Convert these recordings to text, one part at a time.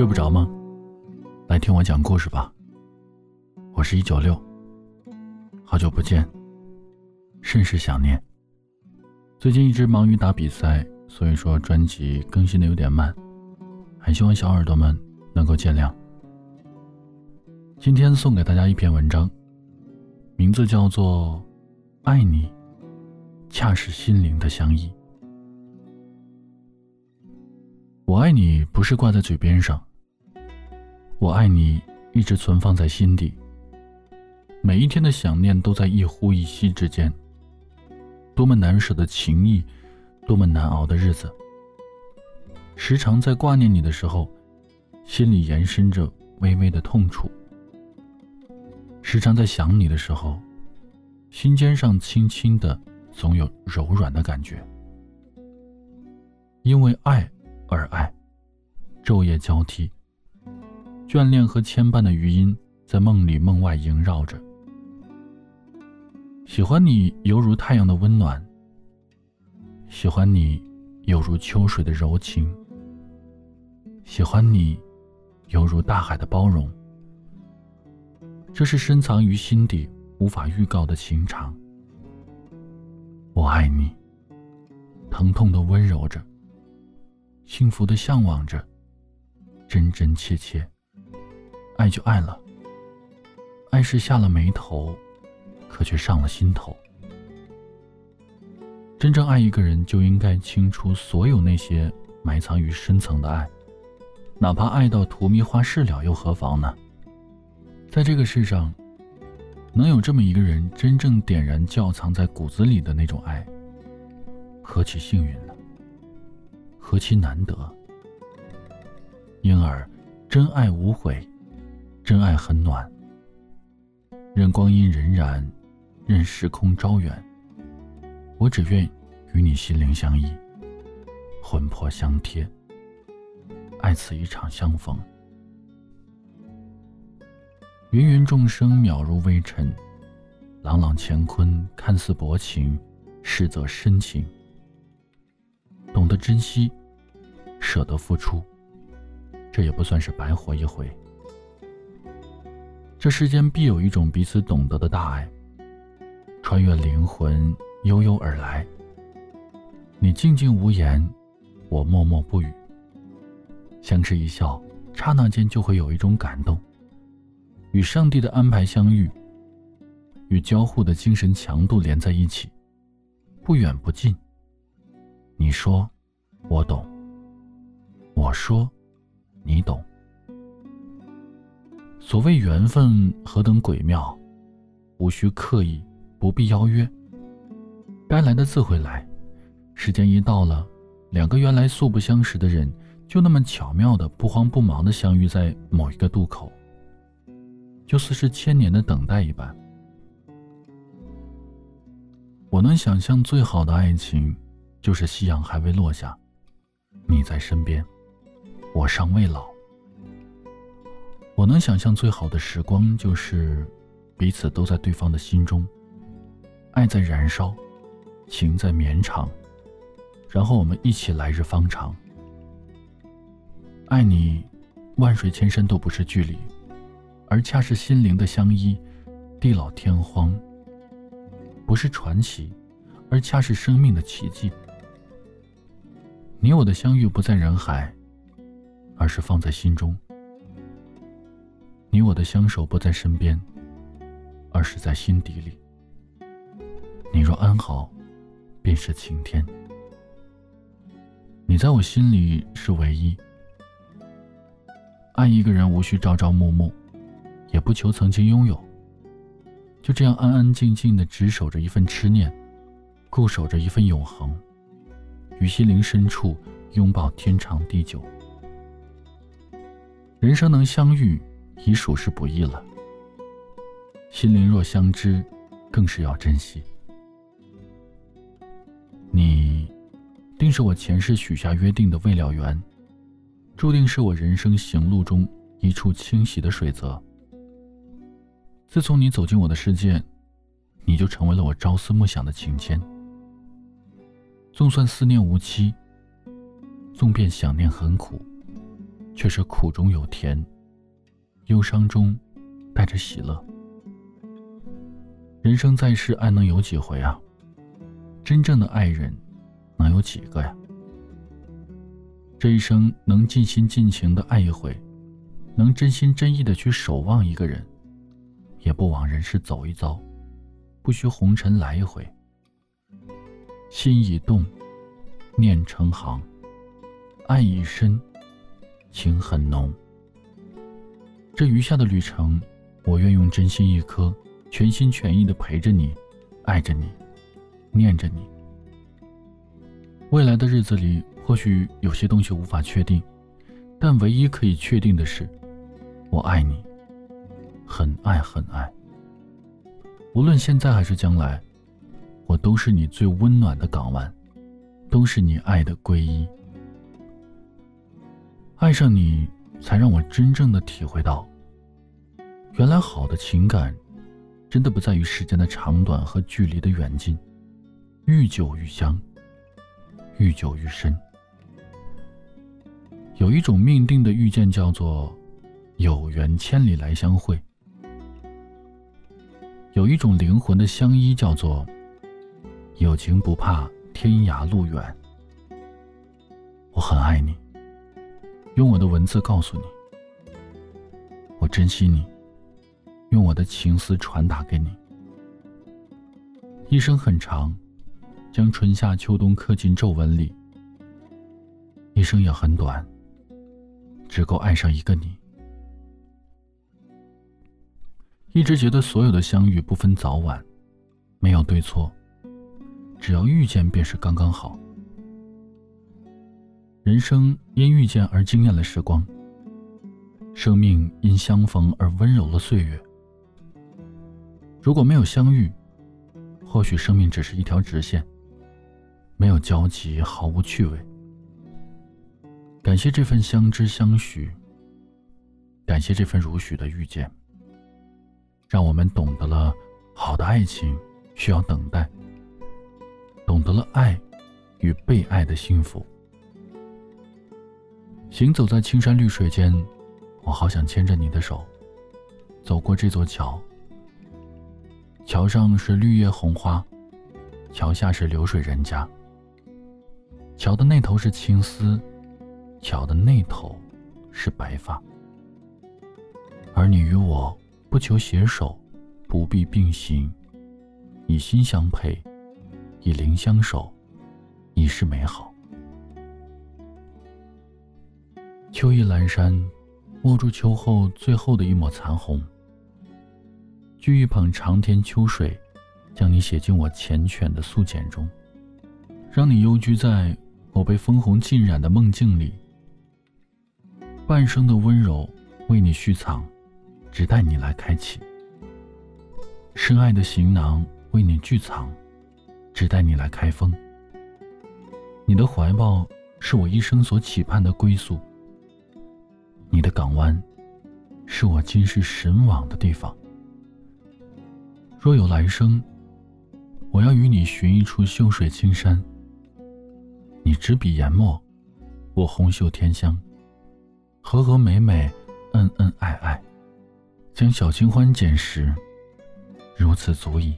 睡不着吗？来听我讲故事吧。我是一九六，好久不见，甚是想念。最近一直忙于打比赛，所以说专辑更新的有点慢，还希望小耳朵们能够见谅。今天送给大家一篇文章，名字叫做《爱你》，恰是心灵的相依。我爱你不是挂在嘴边上，我爱你一直存放在心底。每一天的想念都在一呼一吸之间。多么难舍的情谊，多么难熬的日子。时常在挂念你的时候，心里延伸着微微的痛楚；时常在想你的时候，心尖上轻轻的总有柔软的感觉。因为爱。而爱，昼夜交替，眷恋和牵绊的余音在梦里梦外萦绕着。喜欢你犹如太阳的温暖，喜欢你犹如秋水的柔情，喜欢你犹如大海的包容。这是深藏于心底无法预告的情长。我爱你，疼痛的温柔着。幸福的向往着，真真切切，爱就爱了。爱是下了眉头，可却上了心头。真正爱一个人，就应该清除所有那些埋藏于深层的爱，哪怕爱到荼蘼花事了，又何妨呢？在这个世上，能有这么一个人，真正点燃窖藏在骨子里的那种爱，何其幸运呢？何其难得！因而，真爱无悔，真爱很暖。任光阴荏苒，任时空招远，我只愿与你心灵相依，魂魄相贴，爱此一场相逢。芸芸众生渺如微尘，朗朗乾坤看似薄情，实则深情。懂得珍惜。舍得付出，这也不算是白活一回。这世间必有一种彼此懂得的大爱，穿越灵魂，悠悠而来。你静静无言，我默默不语。相视一笑，刹那间就会有一种感动。与上帝的安排相遇，与交互的精神强度连在一起，不远不近。你说，我懂。我说，你懂。所谓缘分何等诡妙，无需刻意，不必邀约，该来的自会来。时间一到了，两个原来素不相识的人，就那么巧妙的、不慌不忙的相遇在某一个渡口，就似是千年的等待一般。我能想象最好的爱情，就是夕阳还未落下，你在身边。我尚未老，我能想象最好的时光就是彼此都在对方的心中，爱在燃烧，情在绵长，然后我们一起来日方长。爱你，万水千山都不是距离，而恰是心灵的相依，地老天荒。不是传奇，而恰是生命的奇迹。你我的相遇不在人海。而是放在心中。你我的相守不在身边，而是在心底里。你若安好，便是晴天。你在我心里是唯一。爱一个人无需朝朝暮暮，也不求曾经拥有。就这样安安静静的执守着一份痴念，固守着一份永恒，于心灵深处拥抱天长地久。人生能相遇，已属是不易了。心灵若相知，更是要珍惜。你，定是我前世许下约定的未了缘，注定是我人生行路中一处清晰的水泽。自从你走进我的世界，你就成为了我朝思暮想的情牵。纵算思念无期，纵便想念很苦。却是苦中有甜，忧伤中带着喜乐。人生在世，爱能有几回啊？真正的爱人，能有几个呀？这一生能尽心尽情的爱一回，能真心真意的去守望一个人，也不枉人世走一遭，不需红尘来一回。心已动，念成行，爱已深，情很浓。这余下的旅程，我愿用真心一颗。全心全意的陪着你，爱着你，念着你。未来的日子里，或许有些东西无法确定，但唯一可以确定的是，我爱你，很爱很爱。无论现在还是将来，我都是你最温暖的港湾，都是你爱的皈依。爱上你，才让我真正的体会到，原来好的情感。真的不在于时间的长短和距离的远近，愈久愈香，愈久愈深。有一种命定的遇见叫做有缘千里来相会，有一种灵魂的相依叫做有情不怕天涯路远。我很爱你，用我的文字告诉你，我珍惜你。用我的情思传达给你。一生很长，将春夏秋冬刻进皱纹里。一生也很短，只够爱上一个你。一直觉得所有的相遇不分早晚，没有对错，只要遇见便是刚刚好。人生因遇见而惊艳了时光，生命因相逢而温柔了岁月。如果没有相遇，或许生命只是一条直线，没有交集，毫无趣味。感谢这份相知相许，感谢这份如许的遇见，让我们懂得了好的爱情需要等待，懂得了爱与被爱的幸福。行走在青山绿水间，我好想牵着你的手，走过这座桥。桥上是绿叶红花，桥下是流水人家。桥的那头是青丝，桥的那头是白发。而你与我不求携手，不必并行，以心相配，以灵相守，已是美好。秋意阑珊，握住秋后最后的一抹残红。掬一捧长天秋水，将你写进我缱绻的素笺中，让你幽居在我被枫红浸染的梦境里。半生的温柔为你蓄藏，只待你来开启。深爱的行囊为你聚藏，只待你来开封。你的怀抱是我一生所期盼的归宿，你的港湾是我今世神往的地方。若有来生，我要与你寻一处秀水青山。你执笔研墨，我红袖添香，和和美美，恩恩爱爱，将小清欢捡拾，如此足矣。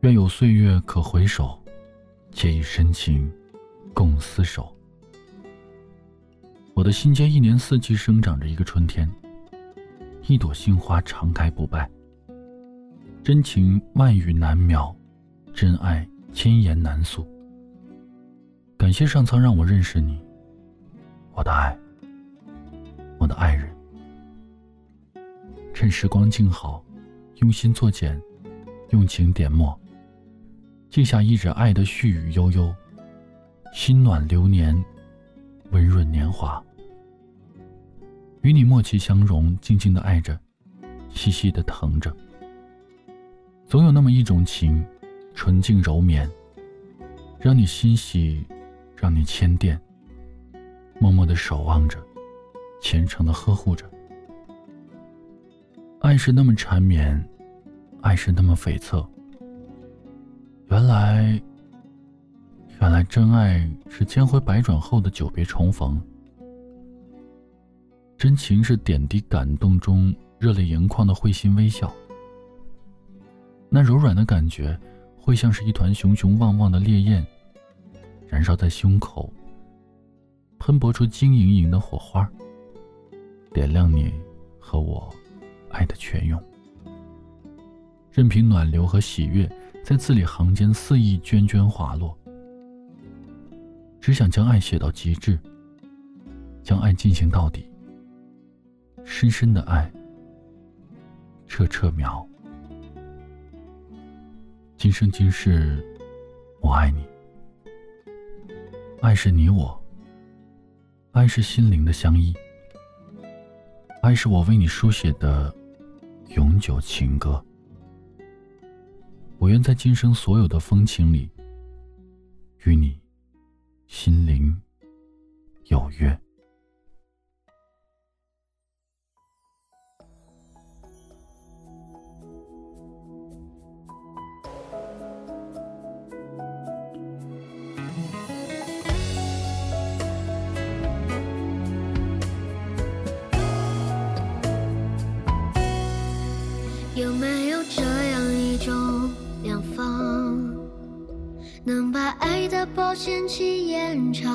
愿有岁月可回首，且以深情共厮守。我的心间一年四季生长着一个春天。一朵杏花常开不败，真情万语难描，真爱千言难诉。感谢上苍让我认识你，我的爱，我的爱人。趁时光静好，用心作简，用情点墨，记下一纸爱的絮语悠悠，心暖流年，温润年华。与你默契相融，静静的爱着，细细的疼着。总有那么一种情，纯净柔绵，让你欣喜，让你牵惦，默默的守望着，虔诚的呵护着。爱是那么缠绵，爱是那么悱恻。原来，原来真爱是千回百转后的久别重逢，真情是点滴感动中热泪盈眶的会心微笑。那柔软的感觉，会像是一团熊熊旺旺的烈焰，燃烧在胸口，喷薄出晶莹莹的火花，点亮你和我爱的泉涌。任凭暖流和喜悦在字里行间肆意涓涓滑落，只想将爱写到极致，将爱进行到底。深深的爱，彻彻苗。今生今世，我爱你。爱是你我，爱是心灵的相依，爱是我为你书写的永久情歌。我愿在今生所有的风情里，与你心灵有约。保鲜期延长。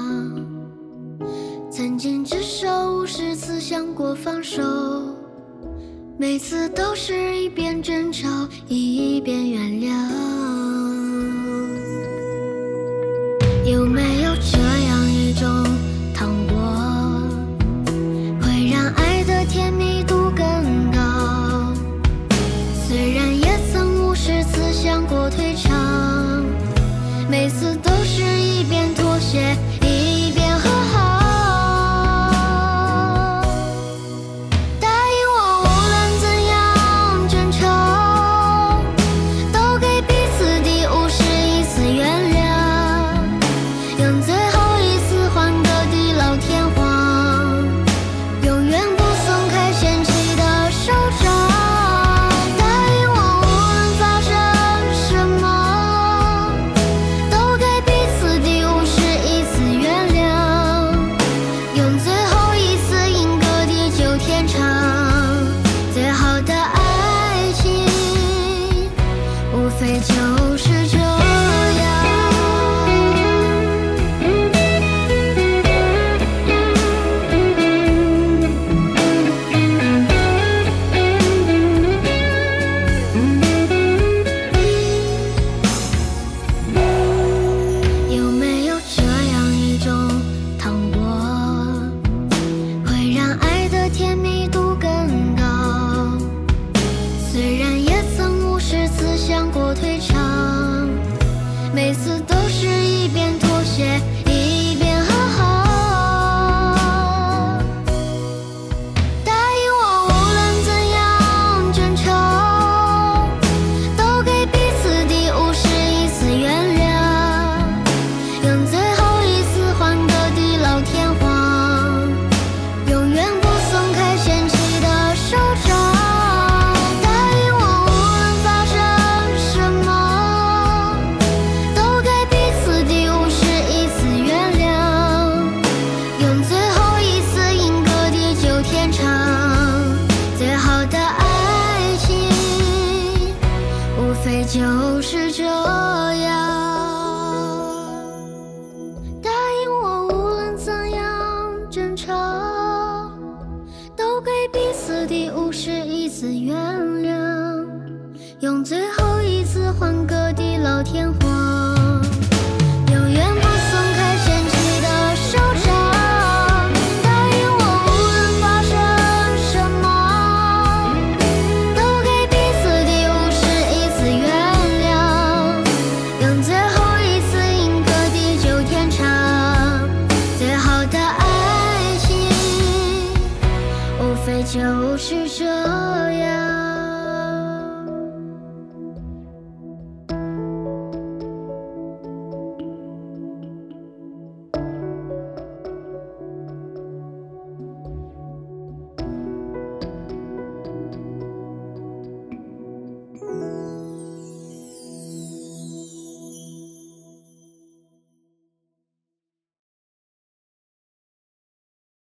曾经至少五十次想过放手，每次都是一边争吵一边原谅。就不是一次原谅，用最后一次换个地老天荒。爱就是这样。